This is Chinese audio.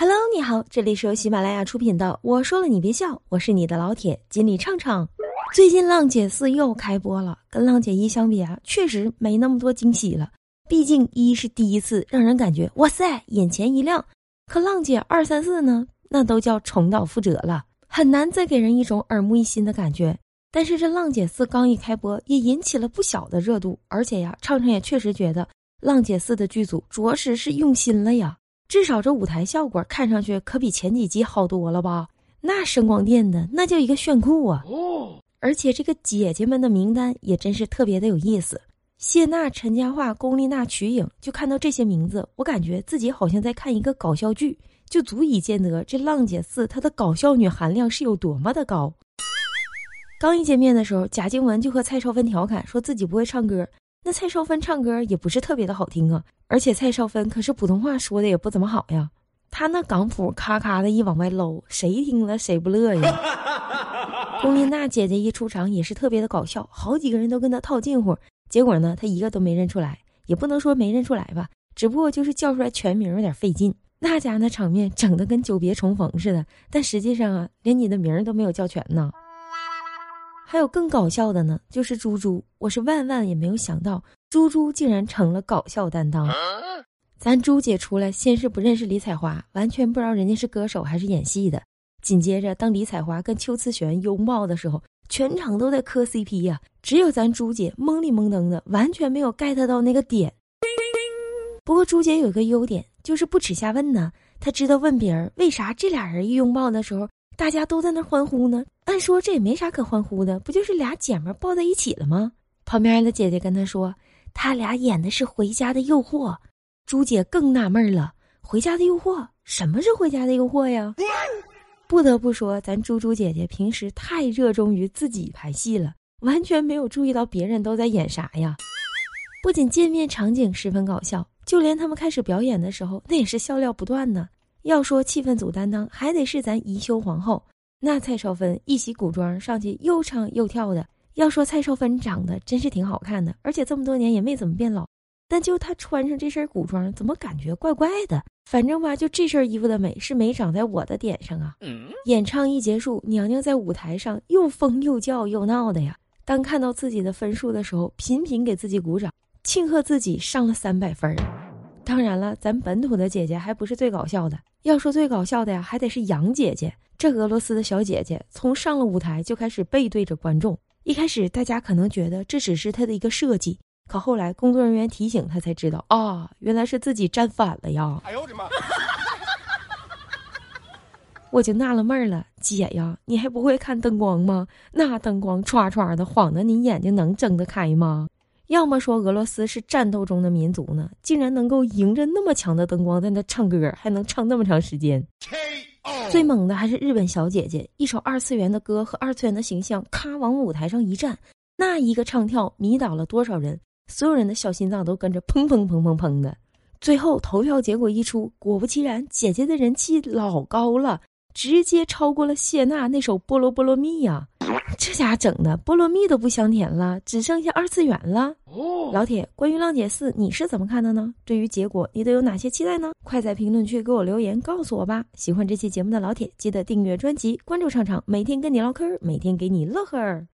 Hello，你好，这里是由喜马拉雅出品的《我说了你别笑》，我是你的老铁锦鲤畅畅。最近《浪姐四》又开播了，跟《浪姐一》相比啊，确实没那么多惊喜了。毕竟一是第一次让人感觉哇塞，眼前一亮，可《浪姐二三四》呢，那都叫重蹈覆辙了，很难再给人一种耳目一新的感觉。但是这《浪姐四》刚一开播，也引起了不小的热度，而且呀，畅畅也确实觉得《浪姐四》的剧组着实是用心了呀。至少这舞台效果看上去可比前几集好多了吧？那声光电的那叫一个炫酷啊！哦，而且这个姐姐们的名单也真是特别的有意思。谢娜、陈嘉桦、龚丽娜、瞿颖，就看到这些名字，我感觉自己好像在看一个搞笑剧，就足以见得这《浪姐四》她的搞笑女含量是有多么的高。刚一见面的时候，贾静雯就和蔡少芬调侃说自己不会唱歌。那蔡少芬唱歌也不是特别的好听啊，而且蔡少芬可是普通话说的也不怎么好呀。她那港普咔咔的一往外搂，谁听了谁不乐呀？龚琳娜姐姐一出场也是特别的搞笑，好几个人都跟她套近乎，结果呢，她一个都没认出来，也不能说没认出来吧，只不过就是叫出来全名有点费劲。那家那场面整的跟久别重逢似的，但实际上啊，连你的名都没有叫全呢。还有更搞笑的呢，就是猪猪，我是万万也没有想到，猪猪竟然成了搞笑担当。咱朱姐出来，先是不认识李彩华，完全不知道人家是歌手还是演戏的。紧接着，当李彩华跟邱瓷璇拥抱的时候，全场都在磕 CP 呀，只有咱朱姐懵里懵登的，完全没有 get 到那个点。不过朱姐有个优点，就是不耻下问呢，她知道问别人为啥这俩人一拥抱的时候。大家都在那欢呼呢，按说这也没啥可欢呼的，不就是俩姐们抱在一起了吗？旁边的姐姐跟他说，他俩演的是《回家的诱惑》。朱姐更纳闷了，《回家的诱惑》什么是《回家的诱惑》呀？不得不说，咱猪猪姐姐平时太热衷于自己拍戏了，完全没有注意到别人都在演啥呀。不仅见面场景十分搞笑，就连他们开始表演的时候，那也是笑料不断呢。要说气氛组担当，还得是咱宜修皇后。那蔡少芬一袭古装上去，又唱又跳的。要说蔡少芬长得真是挺好看的，而且这么多年也没怎么变老。但就她穿上这身古装，怎么感觉怪怪的？反正吧，就这身衣服的美是没长在我的点上啊。演唱一结束，娘娘在舞台上又疯又叫又闹的呀。当看到自己的分数的时候，频频给自己鼓掌，庆贺自己上了三百分。当然了，咱本土的姐姐还不是最搞笑的。要说最搞笑的呀，还得是杨姐姐。这俄罗斯的小姐姐从上了舞台就开始背对着观众。一开始大家可能觉得这只是她的一个设计，可后来工作人员提醒她才知道啊，原来是自己站反了呀！哎呦我的妈！我就纳了闷了，姐呀，你还不会看灯光吗？那灯光唰唰的晃的，你眼睛能睁得开吗？要么说俄罗斯是战斗中的民族呢，竟然能够迎着那么强的灯光在那唱歌，还能唱那么长时间。最猛的还是日本小姐姐，一首二次元的歌和二次元的形象，咔往舞台上一站，那一个唱跳迷倒了多少人，所有人的小心脏都跟着砰砰砰砰砰的。最后投票结果一出，果不其然，姐姐的人气老高了，直接超过了谢娜那首《菠萝菠萝蜜》呀。这家整的菠萝蜜都不香甜了，只剩下二次元了。老铁，关于浪姐四，你是怎么看的呢？对于结果，你都有哪些期待呢？快在评论区给我留言告诉我吧！喜欢这期节目的老铁，记得订阅专辑，关注畅畅，每天跟你唠嗑，每天给你乐呵。